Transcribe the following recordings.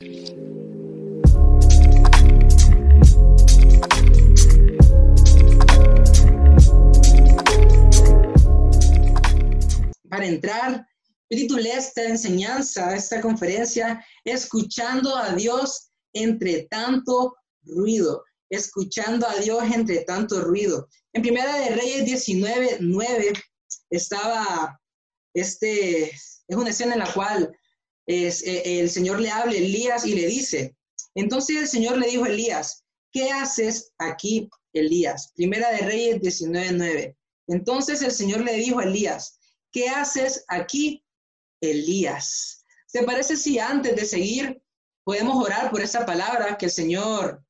Para entrar, yo titulé esta enseñanza, esta conferencia, Escuchando a Dios entre tanto ruido. Escuchando a Dios entre tanto ruido. En Primera de Reyes 19, 9 estaba, este, es una escena en la cual es, eh, el Señor le habla a Elías y le dice, entonces el Señor le dijo a Elías, ¿qué haces aquí, Elías? Primera de Reyes 19, 9. Entonces el Señor le dijo a Elías, ¿qué haces aquí, Elías? ¿Te parece si antes de seguir podemos orar por esa palabra que el Señor,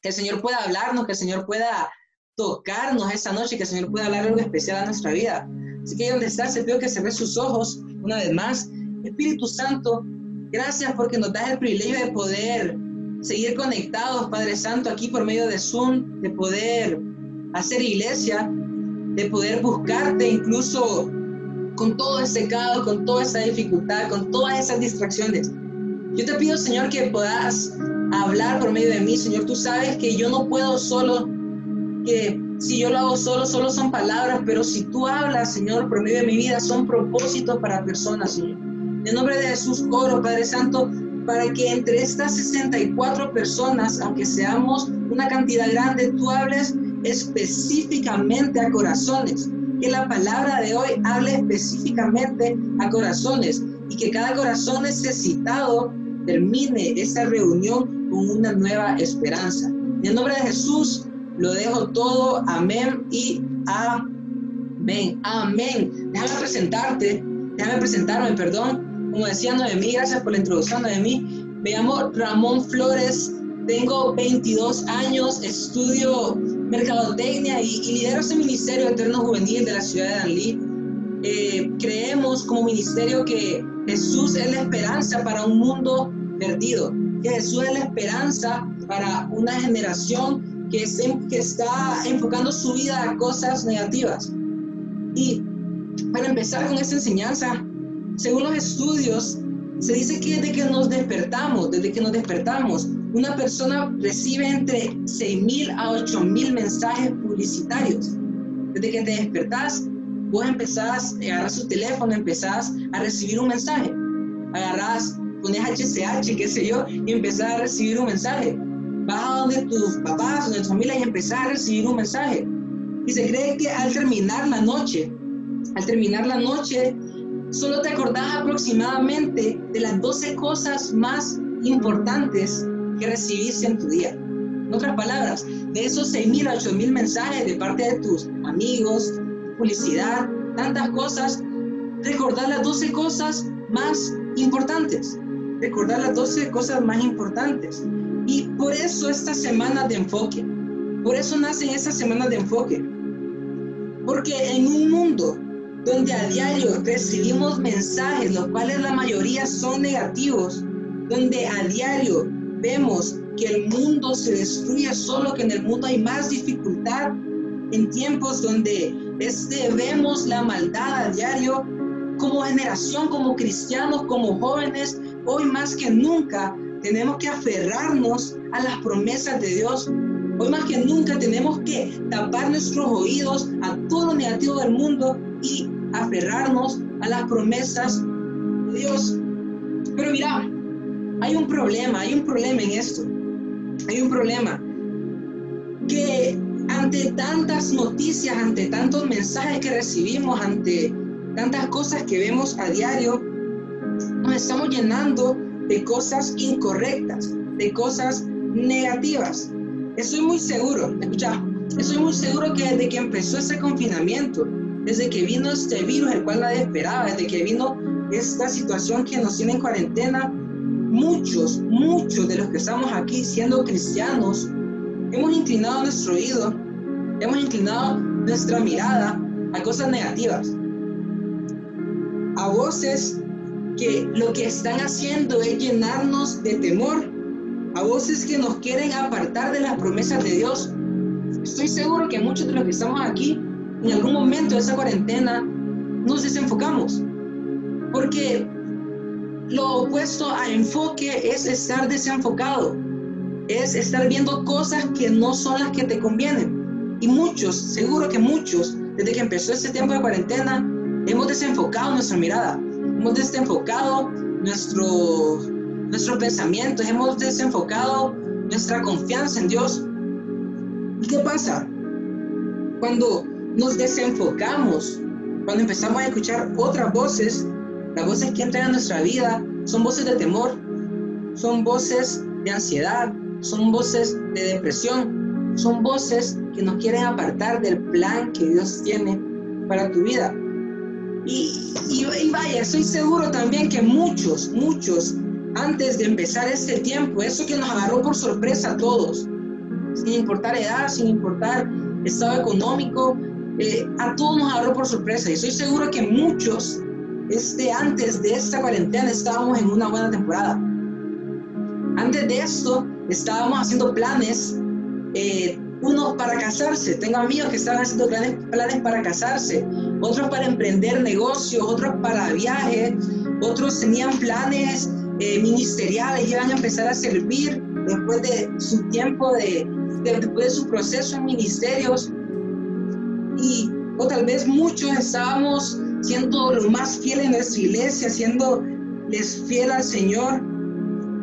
que el Señor pueda hablarnos, que el Señor pueda tocarnos esta noche, que el Señor pueda hablar algo especial a nuestra vida? Así que ahí donde está, se pido que se sus ojos una vez más. Espíritu Santo, gracias porque nos das el privilegio de poder seguir conectados, Padre Santo, aquí por medio de Zoom, de poder hacer iglesia, de poder buscarte incluso con todo ese caos, con toda esa dificultad, con todas esas distracciones. Yo te pido, Señor, que puedas hablar por medio de mí, Señor. Tú sabes que yo no puedo solo, que si yo lo hago solo, solo son palabras, pero si tú hablas, Señor, por medio de mi vida, son propósitos para personas, Señor. En nombre de Jesús, oro, Padre Santo, para que entre estas 64 personas, aunque seamos una cantidad grande, tú hables específicamente a corazones. Que la palabra de hoy hable específicamente a corazones y que cada corazón necesitado termine esa reunión con una nueva esperanza. En nombre de Jesús lo dejo todo. Amén y amén. Amén. Déjame presentarte, déjame presentarme, perdón. Como decía Noemí, gracias por la introducción, Noemí. Me llamo Ramón Flores, tengo 22 años, estudio mercadotecnia y, y lidero ese ministerio eterno juvenil de la ciudad de Danlí. Eh, creemos como ministerio que Jesús es la esperanza para un mundo perdido, que Jesús es la esperanza para una generación que, se, que está enfocando su vida a cosas negativas. Y para empezar con esta enseñanza, según los estudios, se dice que desde que nos despertamos, desde que nos despertamos, una persona recibe entre 6.000 a 8.000 mensajes publicitarios. Desde que te despertás, vos empezás, agarras tu teléfono, empezás a recibir un mensaje. Agarrás, pones HCH, qué sé yo, y empezás a recibir un mensaje. Vas a donde tus papás, donde tu familia, y empezás a recibir un mensaje. Y se cree que al terminar la noche, al terminar la noche, solo te acordás aproximadamente de las 12 cosas más importantes que recibiste en tu día. En otras palabras, de esos 6.000 a 8.000 mensajes de parte de tus amigos, publicidad, tantas cosas, recordar las 12 cosas más importantes. Recordar las 12 cosas más importantes. Y por eso estas semanas de enfoque. Por eso nacen estas semanas de enfoque. Porque en un mundo donde a diario recibimos mensajes, los cuales la mayoría son negativos, donde a diario vemos que el mundo se destruye, solo que en el mundo hay más dificultad, en tiempos donde este, vemos la maldad a diario, como generación, como cristianos, como jóvenes, hoy más que nunca tenemos que aferrarnos a las promesas de Dios. Hoy más que nunca tenemos que tapar nuestros oídos a todo lo negativo del mundo y aferrarnos a las promesas de Dios. Pero mira, hay un problema, hay un problema en esto. Hay un problema. Que ante tantas noticias, ante tantos mensajes que recibimos, ante tantas cosas que vemos a diario, nos estamos llenando de cosas incorrectas, de cosas negativas. Estoy muy seguro, escucha, estoy muy seguro que desde que empezó ese confinamiento, desde que vino este virus, el cual nadie esperaba, desde que vino esta situación que nos tiene en cuarentena, muchos, muchos de los que estamos aquí siendo cristianos, hemos inclinado nuestro oído, hemos inclinado nuestra mirada a cosas negativas, a voces que lo que están haciendo es llenarnos de temor, a voces que nos quieren apartar de las promesas de Dios. Estoy seguro que muchos de los que estamos aquí, en algún momento de esa cuarentena, nos desenfocamos, porque lo opuesto a enfoque es estar desenfocado, es estar viendo cosas que no son las que te convienen. Y muchos, seguro que muchos, desde que empezó este tiempo de cuarentena, hemos desenfocado nuestra mirada, hemos desenfocado nuestro, nuestro pensamiento, hemos desenfocado nuestra confianza en Dios. ¿Y qué pasa? Cuando nos desenfocamos, cuando empezamos a escuchar otras voces, las voces que entran a nuestra vida son voces de temor, son voces de ansiedad, son voces de depresión, son voces que nos quieren apartar del plan que Dios tiene para tu vida. Y, y, vaya, estoy seguro también que muchos, muchos, antes de empezar este tiempo, eso que nos agarró por sorpresa a todos, sin importar edad, sin importar estado económico, eh, a todos nos agarró por sorpresa. Y estoy seguro que muchos, este, antes de esta cuarentena, estábamos en una buena temporada. Antes de esto, estábamos haciendo planes, eh, unos para casarse. Tengo amigos que estaban haciendo planes, planes para casarse, otros para emprender negocios, otros para viajes, otros tenían planes eh, ministeriales, iban a empezar a servir después de su tiempo de, después de su proceso en ministerios. Y, o tal vez muchos estábamos siendo lo más fieles en nuestra iglesia, siendo les fiel al Señor.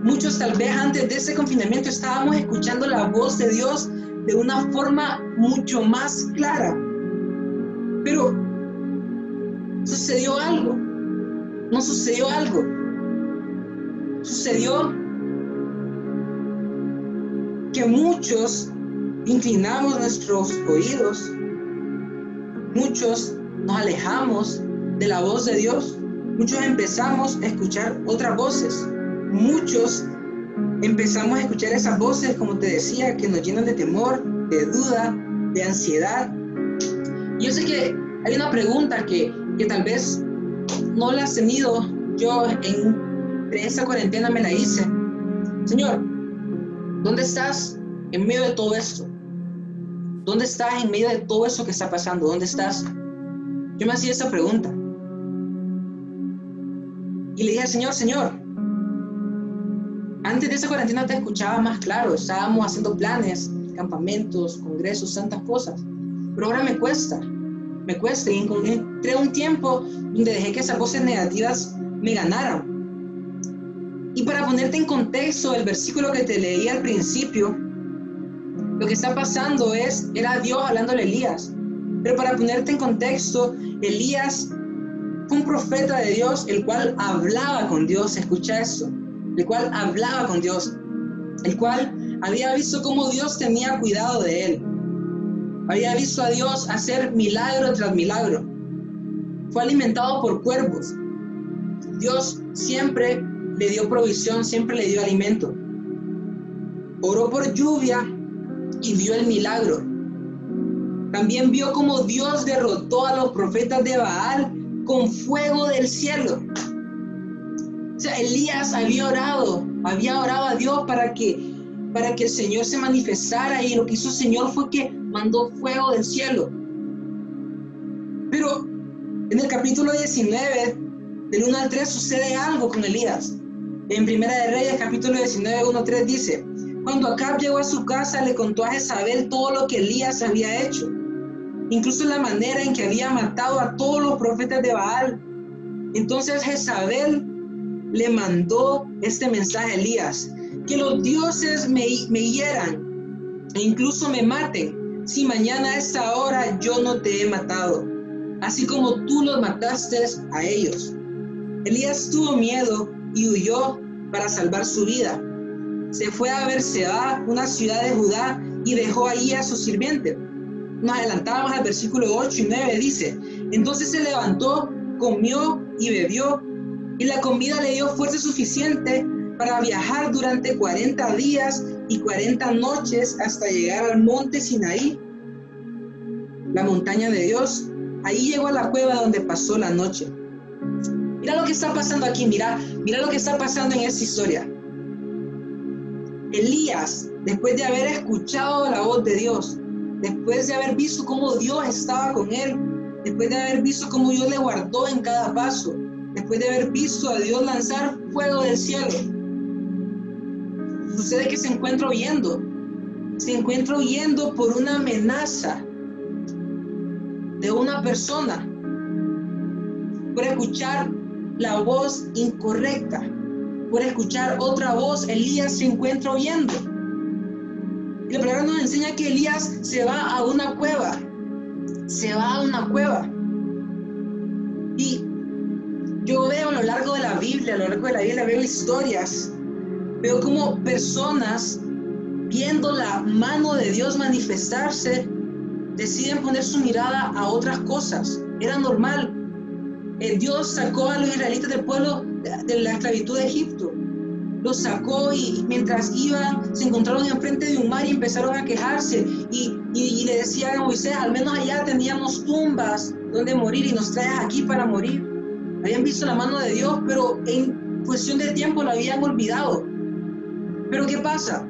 Muchos tal vez antes de ese confinamiento estábamos escuchando la voz de Dios de una forma mucho más clara. Pero sucedió algo. No sucedió algo. Sucedió que muchos inclinamos nuestros oídos, muchos nos alejamos de la voz de Dios, muchos empezamos a escuchar otras voces, muchos empezamos a escuchar esas voces, como te decía, que nos llenan de temor, de duda, de ansiedad. Yo sé que hay una pregunta que, que tal vez no la has tenido, yo en, en esa cuarentena me la hice. Señor, ¿Dónde estás en medio de todo esto? ¿Dónde estás en medio de todo eso que está pasando? ¿Dónde estás? Yo me hacía esa pregunta. Y le dije, Señor, Señor, antes de esa cuarentena te escuchaba más claro, estábamos haciendo planes, campamentos, congresos, tantas cosas. Pero ahora me cuesta, me cuesta. Y entré un tiempo donde dejé que esas voces negativas me ganaran. Y para ponerte en contexto, el versículo que te leí al principio, lo que está pasando es, era Dios hablándole a Elías. Pero para ponerte en contexto, Elías fue un profeta de Dios, el cual hablaba con Dios, escucha eso, el cual hablaba con Dios, el cual había visto cómo Dios tenía cuidado de él. Había visto a Dios hacer milagro tras milagro. Fue alimentado por cuervos. Dios siempre le dio provisión, siempre le dio alimento. Oró por lluvia y vio el milagro. También vio como Dios derrotó a los profetas de Baal con fuego del cielo. O sea, Elías había orado, había orado a Dios para que, para que el Señor se manifestara y lo que hizo el Señor fue que mandó fuego del cielo. Pero en el capítulo 19, del 1 al 3, sucede algo con Elías. En Primera de Reyes, capítulo 19, 1, 3 dice, cuando Acab llegó a su casa, le contó a Jezabel todo lo que Elías había hecho, incluso la manera en que había matado a todos los profetas de Baal. Entonces Jezabel le mandó este mensaje a Elías, que los dioses me, me hieran e incluso me maten, si mañana a esta hora yo no te he matado, así como tú los mataste a ellos. Elías tuvo miedo y huyó para salvar su vida. Se fue a Berseba, una ciudad de Judá, y dejó allí a su sirviente. Nos adelantamos al versículo 8 y 9, dice, entonces se levantó, comió y bebió, y la comida le dio fuerza suficiente para viajar durante 40 días y 40 noches hasta llegar al monte Sinaí, la montaña de Dios. Ahí llegó a la cueva donde pasó la noche. Mira lo que está pasando aquí, mira, mira lo que está pasando en esta historia. Elías, después de haber escuchado la voz de Dios, después de haber visto cómo Dios estaba con él, después de haber visto cómo Dios le guardó en cada paso, después de haber visto a Dios lanzar fuego del cielo. Sucede que se encuentra huyendo. Se encuentra huyendo por una amenaza de una persona. Por escuchar la voz incorrecta. Por escuchar otra voz, Elías se encuentra huyendo. Y la palabra nos enseña que Elías se va a una cueva. Se va a una cueva. Y yo veo a lo largo de la Biblia, a lo largo de la Biblia, veo historias. Veo como personas, viendo la mano de Dios manifestarse, deciden poner su mirada a otras cosas. Era normal. Eh, Dios sacó a los israelitas del pueblo de la esclavitud de Egipto los sacó y mientras iban se encontraron enfrente de un mar y empezaron a quejarse y, le decían a Moisés, al menos allá teníamos tumbas donde morir y nos traes aquí para morir. Habían visto la mano de Dios, pero en cuestión de tiempo lo habían olvidado. Pero ¿qué pasa?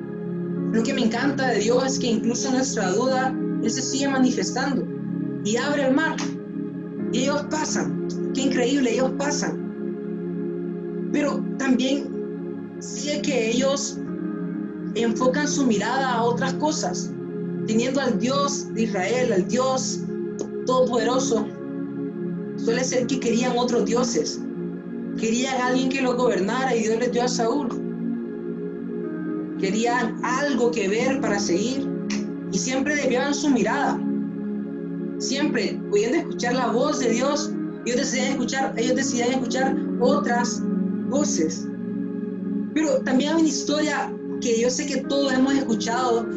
Lo que me encanta de Dios es que incluso nuestra duda, Él se sigue manifestando y abre el mar. Y ellos pasan. Qué increíble, ellos pasan. Pero también sigue que ellos enfocan su mirada a otras cosas, teniendo al Dios de Israel, al Dios todopoderoso. Suele ser que querían otros dioses, querían alguien que lo gobernara y Dios les dio a Saúl. Querían algo que ver para seguir y siempre desviaban su mirada. Siempre pudiendo escuchar la voz de Dios, ellos decidían escuchar, ellos decidían escuchar otras voces. Pero también hay una historia que yo sé que todos hemos escuchado,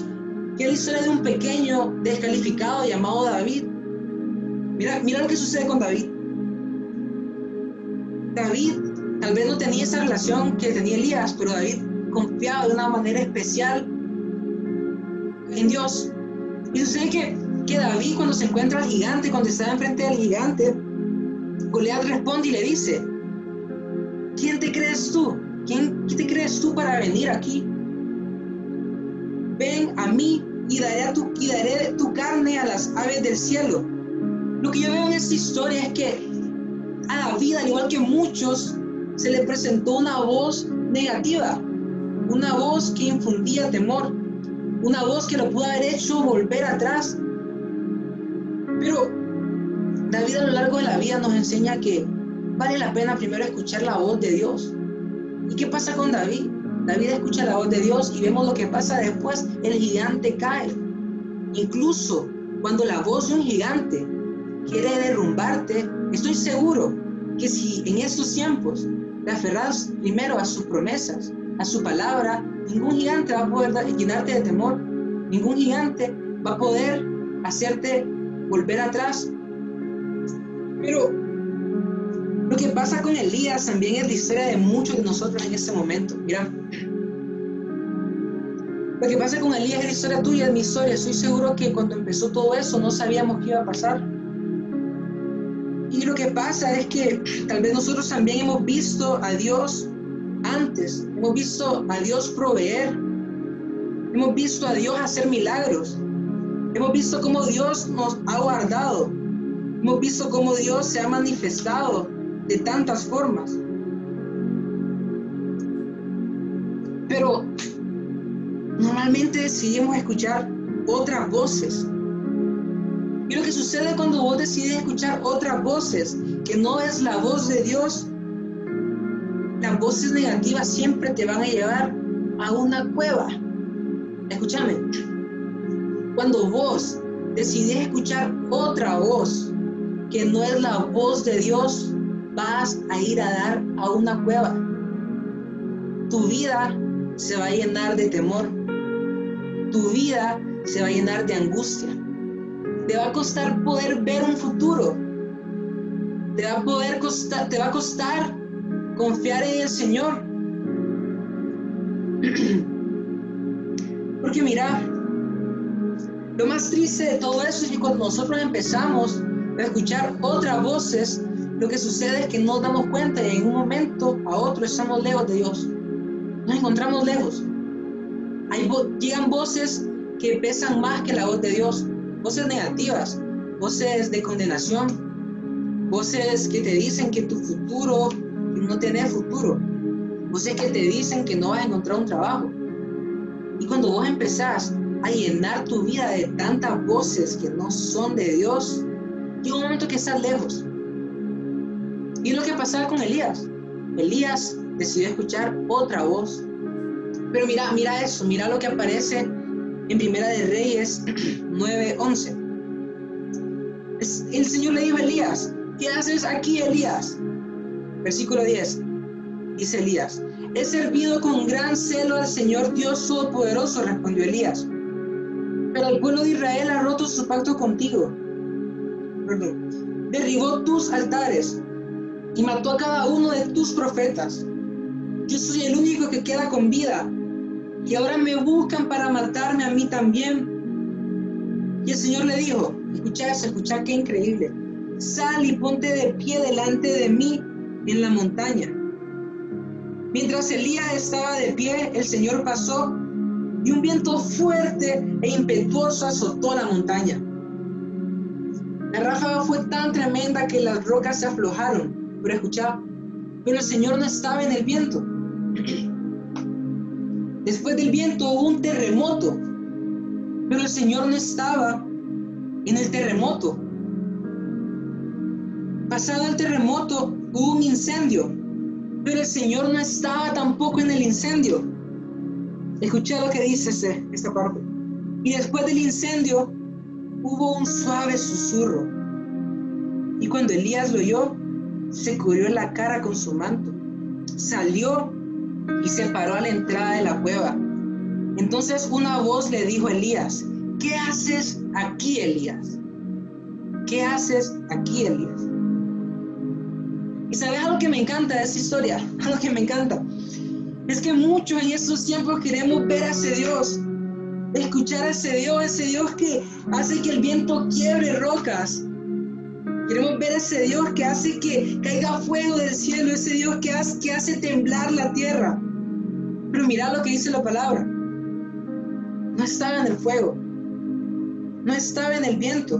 que es la historia de un pequeño descalificado llamado David. Mira, mira lo que sucede con David. David tal vez no tenía esa relación que tenía Elías, pero David confiaba de una manera especial en Dios. Y sucede que, que David cuando se encuentra al gigante, cuando está enfrente del gigante, Goliat responde y le dice, ¿quién te crees tú? ¿Quién, te crees tú para venir aquí? Ven a mí y daré, tu, carne a las aves del cielo. Lo que yo veo en esta historia es que a David, al igual que muchos, se le presentó una voz negativa, una voz que infundía temor, una voz que lo pudo haber hecho volver atrás. Pero A lo largo de la vida nos enseña que vale la pena primero escuchar la voz de Dios ¿Y qué pasa con David? David escucha la voz de Dios y vemos lo que pasa después. El gigante cae. Incluso cuando la voz de un gigante quiere derrumbarte, estoy seguro que si en estos tiempos te aferras primero a sus promesas, a su palabra, ningún gigante va a poder llenarte de temor. Ningún gigante va a poder hacerte volver atrás. Pero lo que pasa con Elías también es la historia de muchos de nosotros en este momento. Mira, lo que pasa con Elías es la historia tuya, es mi historia. Estoy seguro que cuando empezó todo eso no sabíamos qué iba a pasar. Y lo que pasa es que tal vez nosotros también hemos visto a Dios antes, hemos visto a Dios proveer, hemos visto a Dios hacer milagros, hemos visto cómo Dios nos ha guardado, hemos visto cómo Dios se ha manifestado de tantas formas. Pero normalmente decidimos escuchar otras voces. Y lo que sucede cuando vos decides escuchar otras voces, que no es la voz de Dios, las voces negativas siempre te van a llevar a una cueva. Escúchame, cuando vos decidís escuchar otra voz, que no es la voz de Dios, vas a ir a dar a una cueva. Tu vida se va a llenar de temor. Tu vida se va a llenar de angustia. Te va a costar poder ver un futuro. Te va a poder costar, te va a costar confiar en el Señor. Porque mira, lo más triste de todo eso es que cuando nosotros empezamos escuchar otras voces, lo que sucede es que no damos cuenta y en un momento a otro estamos lejos de Dios. Nos encontramos lejos. Hay llegan voces que pesan más que la voz de Dios, voces negativas, voces de condenación, voces que te dicen que tu futuro no tiene futuro. Sea que te dicen que no vas a encontrar un trabajo. Y cuando vos empezás a llenar tu vida de tantas voces que no son de Dios, llega un momento que estás lejos. Y lo que pasaba con Elías. Elías decidió escuchar otra voz. Pero mira, mira eso, mira lo que aparece en Primera de Reyes 9:11. El Señor le dijo a Elías, ¿qué haces aquí, Elías? Versículo 10. Dice Elías, he servido con gran celo al Señor Dios Todopoderoso, respondió Elías. Pero el pueblo de Israel ha roto su pacto contigo. Derribó tus altares y mató a cada uno de tus profetas. Yo soy el único que queda con vida. Y ahora me buscan para matarme a mí también. Y el Señor le dijo, escucha escucha qué increíble. Sal y ponte de pie delante de mí en la montaña. Mientras Elías estaba de pie, el Señor pasó y un viento fuerte e impetuoso azotó la montaña. Fue tan tremenda que las rocas se aflojaron, pero escucha, pero el Señor no estaba en el viento. Después del viento hubo un terremoto, pero el Señor no estaba en el terremoto. Pasado el terremoto hubo un incendio, pero el Señor no estaba tampoco en el incendio. Escuché lo que dice esta parte. Y después del incendio hubo un suave susurro. Y cuando Elías lo oyó, se cubrió la cara con su manto. Salió y se paró a la entrada de la cueva. Entonces una voz le dijo a Elías, ¿qué haces aquí, Elías? ¿Qué haces aquí, Elías? Y sabes algo que me encanta de esa historia, algo que me encanta. Es que muchos en estos tiempos queremos ver a ese Dios, escuchar a ese Dios, ese Dios que hace que el viento quiebre rocas. Queremos ver ese Dios que hace que caiga fuego del cielo, ese Dios que hace, que hace temblar la tierra. Pero mira lo que dice la palabra. No estaba en el fuego, no estaba en el viento,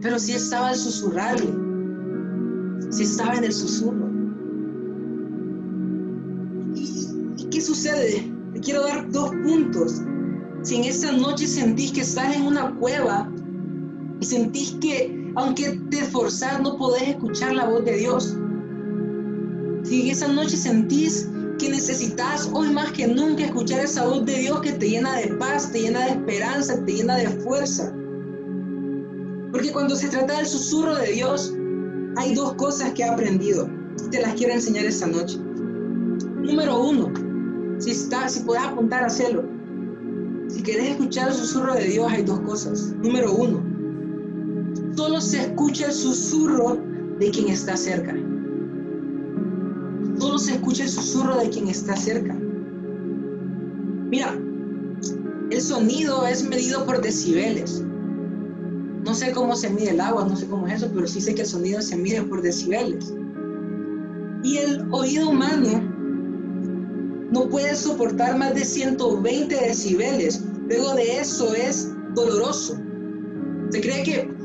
pero sí estaba el susurrarle, sí estaba en el susurro. ¿Y qué sucede? Te quiero dar dos puntos. Si en esta noche sentís que estás en una cueva y sentís que aunque te esforzás no podés escuchar la voz de Dios, si esa noche sentís que necesitas hoy más que nunca escuchar esa voz de Dios que te llena de paz, te llena de esperanza, te llena de fuerza. Porque cuando se trata del susurro de Dios, hay dos cosas que he aprendido. Te las quiero enseñar esta noche. Número uno, si, está, si puedes apuntar a hacerlo. Si quieres escuchar el susurro de Dios, hay dos cosas. Número uno, solo se escucha el susurro de quien está cerca. Solo se escucha el susurro de quien está cerca. Mira, el sonido es medido por decibeles. No sé cómo se mide el agua, no sé cómo es eso, pero sí sé que el sonido se mide por decibeles. Y el oído humano no puede soportar más de 120 decibeles. Luego de eso es doloroso. Se cree que,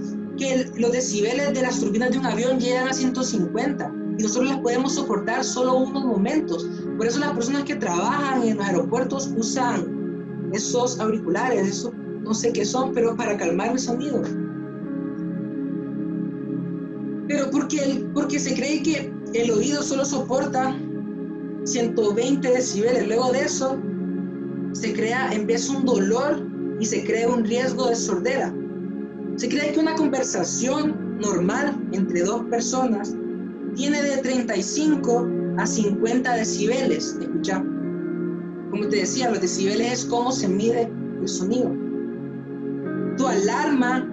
que los decibeles de las turbinas de un avión llegan a 150 y nosotros las podemos soportar solo unos momentos. Por eso las personas que trabajan en los aeropuertos usan esos auriculares, eso no sé qué son, pero para calmar el sonido. Pero porque, porque se cree que el oído solo soporta 120 decibeles. Luego de eso, se crea, empieza un dolor y se crea un riesgo de sordera. Se cree que una conversación normal entre dos personas tiene de 35 a 50 decibeles. Escucha, como te decía, los decibeles es cómo se mide el sonido. Tu alarma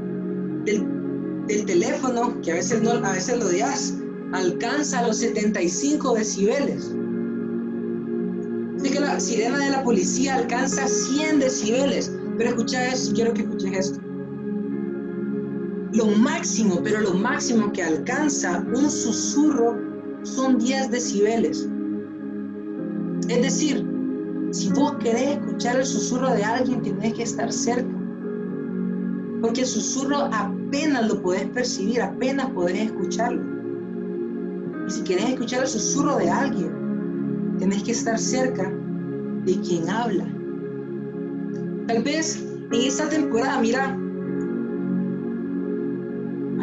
del, teléfono, que a veces, no, a veces lo odias, alcanza los 75 decibeles. Así que la sirena de la policía alcanza 100 decibeles. Pero escucha esto, quiero que escuches esto. Lo máximo, pero lo máximo que alcanza un susurro son 10 decibeles. Es decir, si vos querés escuchar el susurro de alguien, tenés que estar cerca. Porque el susurro apenas lo podés percibir, apenas podrés escucharlo. Y si quieres escuchar el susurro de alguien, tenés que estar cerca de quien habla. Tal vez en esta temporada, mira,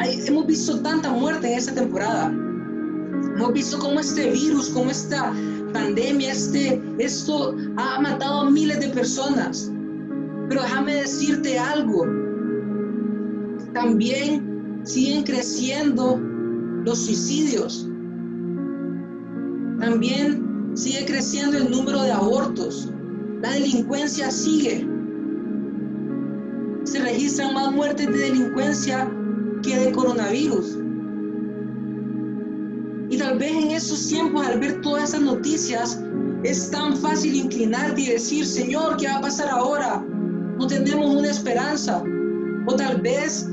hemos visto tanta muerte en esta temporada. Hemos visto cómo este virus, cómo esta pandemia, este, esto ha matado a miles de personas. Pero déjame decirte algo. También siguen creciendo los suicidios. También sigue creciendo el número de abortos. La delincuencia sigue. Se registran más muertes de delincuencia que de coronavirus. Y tal vez en esos tiempos, al ver todas esas noticias, es tan fácil inclinarte y decir, Señor, ¿qué va a pasar ahora? No tenemos una esperanza. O tal vez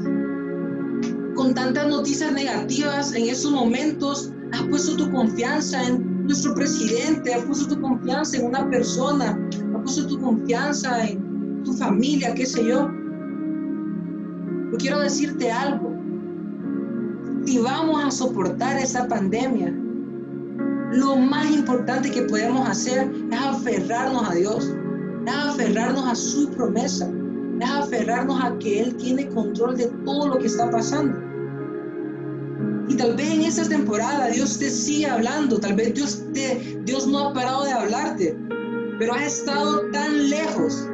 con tantas noticias negativas en esos momentos, has puesto tu confianza en nuestro presidente, has puesto tu confianza en una persona, has puesto tu confianza en tu familia, qué sé yo. Yo quiero decirte algo si vamos a soportar esa pandemia, lo más importante que podemos hacer es aferrarnos a Dios, es aferrarnos a su promesa, es aferrarnos a que Él tiene control de todo lo que está pasando. Y tal vez en esta temporada Dios te sigue hablando, tal vez Dios, te, Dios no ha parado de hablarte, pero has estado tan lejos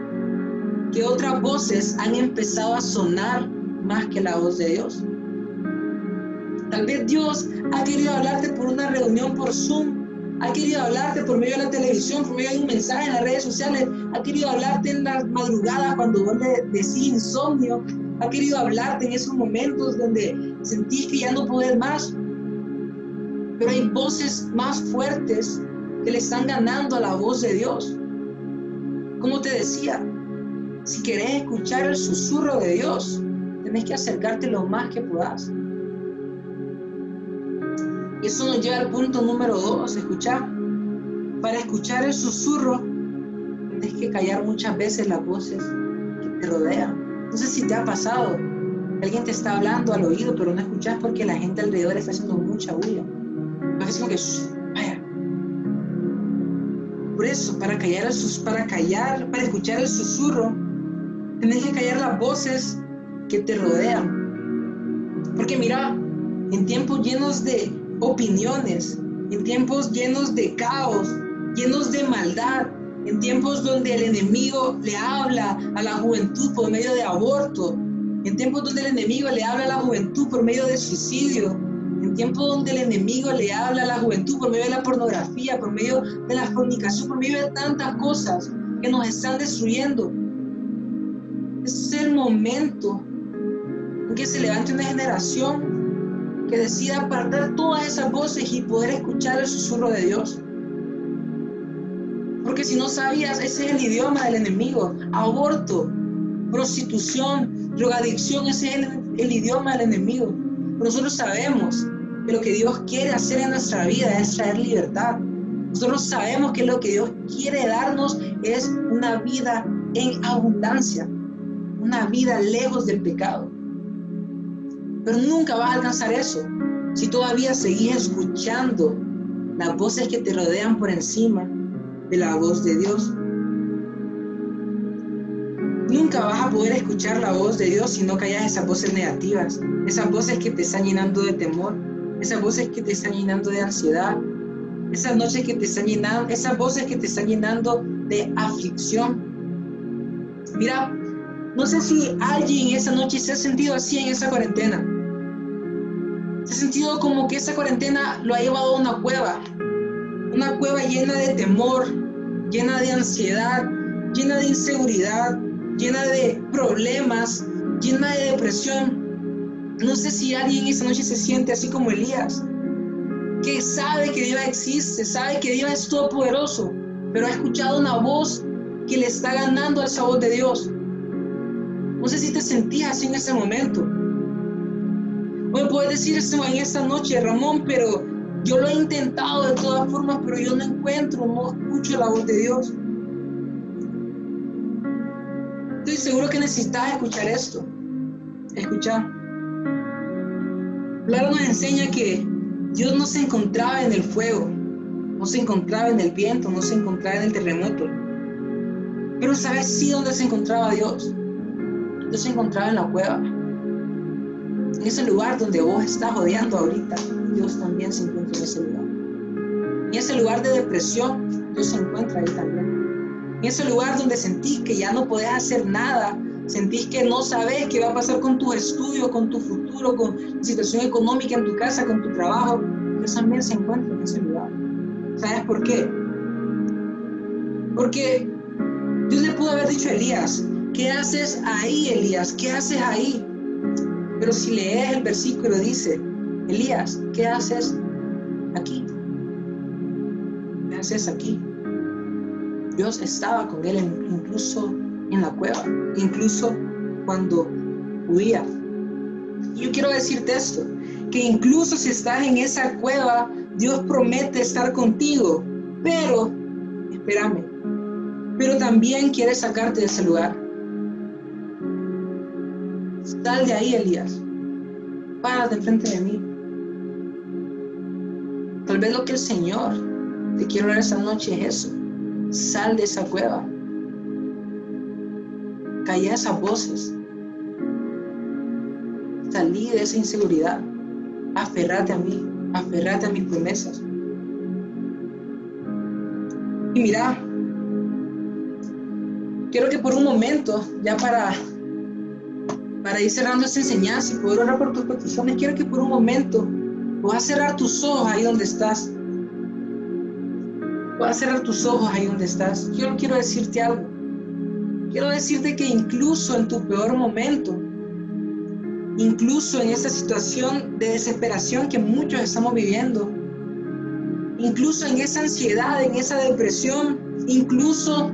que otras voces han empezado a sonar más que la voz de Dios. Tal vez Dios ha querido hablarte por una reunión por Zoom, ha querido hablarte por medio de la televisión, por medio de un mensaje en las redes sociales, ha querido hablarte en las madrugadas cuando vos le decís insomnio, ha querido hablarte en esos momentos donde sentís que ya no podés más. Pero hay voces más fuertes que le están ganando a la voz de Dios. Como te decía, si querés escuchar el susurro de Dios, tenés que acercarte lo más que puedas. Eso nos lleva al punto número dos, escuchar. Para escuchar el susurro, tienes que callar muchas veces las voces que te rodean. No sé si te ha pasado. Alguien te está hablando al oído, pero no escuchas porque la gente alrededor está haciendo mucha bulla. Entonces, como que, vaya. Por eso, para callar, el sus, para callar, para escuchar el susurro, tienes que callar las voces que te rodean. Porque mira, en tiempos llenos de opiniones, en tiempos llenos de caos, llenos de maldad, en tiempos donde el enemigo le habla a la juventud por medio de aborto, en tiempos donde el enemigo le habla a la juventud por medio de suicidio, en tiempos donde el enemigo le habla a la juventud por medio de la pornografía, por medio de la fornicación, por medio de tantas cosas que nos están destruyendo. Es el momento en que se levante una generación que decida apartar todas esas voces y poder escuchar el susurro de Dios. Porque si no sabías, ese es el idioma del enemigo. Aborto, prostitución, drogadicción, ese es el, idioma del enemigo. nosotros sabemos que lo que Dios quiere hacer en nuestra vida es traer libertad. Nosotros sabemos que lo que Dios quiere darnos es una vida en abundancia, una vida lejos del pecado. Pero nunca vas a alcanzar eso si todavía seguís escuchando las voces que te rodean por encima de la voz de Dios. Nunca vas a poder escuchar la voz de Dios si no callas esas voces negativas, esas voces que te están llenando de temor, esas voces que te están llenando de ansiedad, esas noches que te están llenando, esas voces que te están llenando de aflicción. Mira, no sé si alguien esa noche se ha sentido así en esa cuarentena sentido como que esa cuarentena lo ha llevado a una cueva, una cueva llena de temor, llena de ansiedad, llena de inseguridad, llena de problemas, llena de depresión. No sé si alguien esa noche se siente así como Elías, que sabe que Dios existe, sabe que Dios es todopoderoso, pero ha escuchado una voz que le está ganando al sabor de Dios. No sé si te sentías así en ese momento. Hoy puedes decir esto en esta noche, Ramón, pero yo lo he intentado de todas formas, pero yo no encuentro, no escucho la voz de Dios. Estoy seguro que necesitas escuchar esto. Escuchar. Claro nos enseña que Dios no se encontraba en el fuego, no se encontraba en el viento, no se encontraba en el terremoto. Pero ¿sabes sí dónde se encontraba Dios? Dios se encontraba en la cueva. En ese lugar donde vos estás odiando ahorita, Dios también se encuentra en ese lugar. En ese lugar de depresión, Dios se encuentra ahí también. En ese lugar donde sentís que ya no podés hacer nada, sentís que no sabes qué va a pasar con tu estudio, con tu futuro, con la situación económica en tu casa, con tu trabajo, Dios también se encuentra en ese lugar. ¿Sabes por qué? Porque Dios le pudo haber dicho a Elías, ¿qué haces ahí, Elías? ¿Qué haces ahí? Pero si lees el versículo dice, Elías, ¿qué haces aquí? ¿Qué haces aquí? Dios estaba con él incluso en la cueva, incluso cuando huía. Yo quiero decirte esto, que incluso si estás en esa cueva, Dios promete estar contigo, pero, espérame, pero también quiere sacarte de ese lugar. Sal de ahí, Elías. Párate enfrente de mí. Tal vez lo que el Señor te quiere dar esta noche es eso. Sal de esa cueva. Calla esas voces. Salí de esa inseguridad. Aferrate a mí. Aferrate a mis promesas. Y mira, quiero que por un momento, ya para, para ir cerrando esta enseñanza y poder orar por tus peticiones, quiero que por un momento puedas cerrar tus ojos ahí donde estás. Puedas cerrar tus ojos ahí donde estás. Yo quiero decirte algo. Quiero decirte que incluso en tu peor momento, incluso en esta situación de desesperación que muchos estamos viviendo, incluso en esa ansiedad, en esa depresión, incluso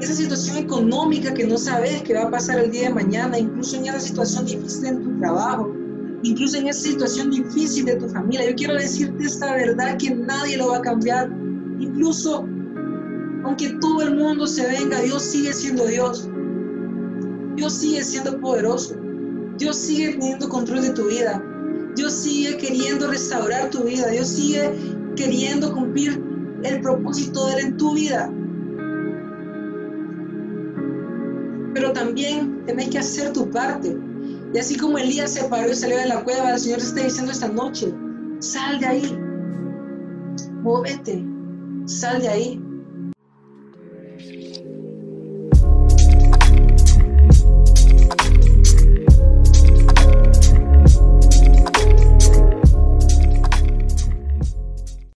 esa situación económica que no sabes qué va a pasar el día de mañana, incluso en esa situación difícil en tu trabajo, incluso en esa situación difícil de tu familia. Yo quiero decirte esta verdad que nadie lo va a cambiar. Incluso aunque todo el mundo se venga, Dios sigue siendo Dios. Dios sigue siendo poderoso. Dios sigue teniendo control de tu vida. Dios sigue queriendo restaurar tu vida. Dios sigue queriendo cumplir el propósito de Él en tu vida. También tenés que hacer tu parte. Y así como Elías se paró y salió de la cueva, el Señor te está diciendo esta noche, sal de ahí, muévete, sal de ahí.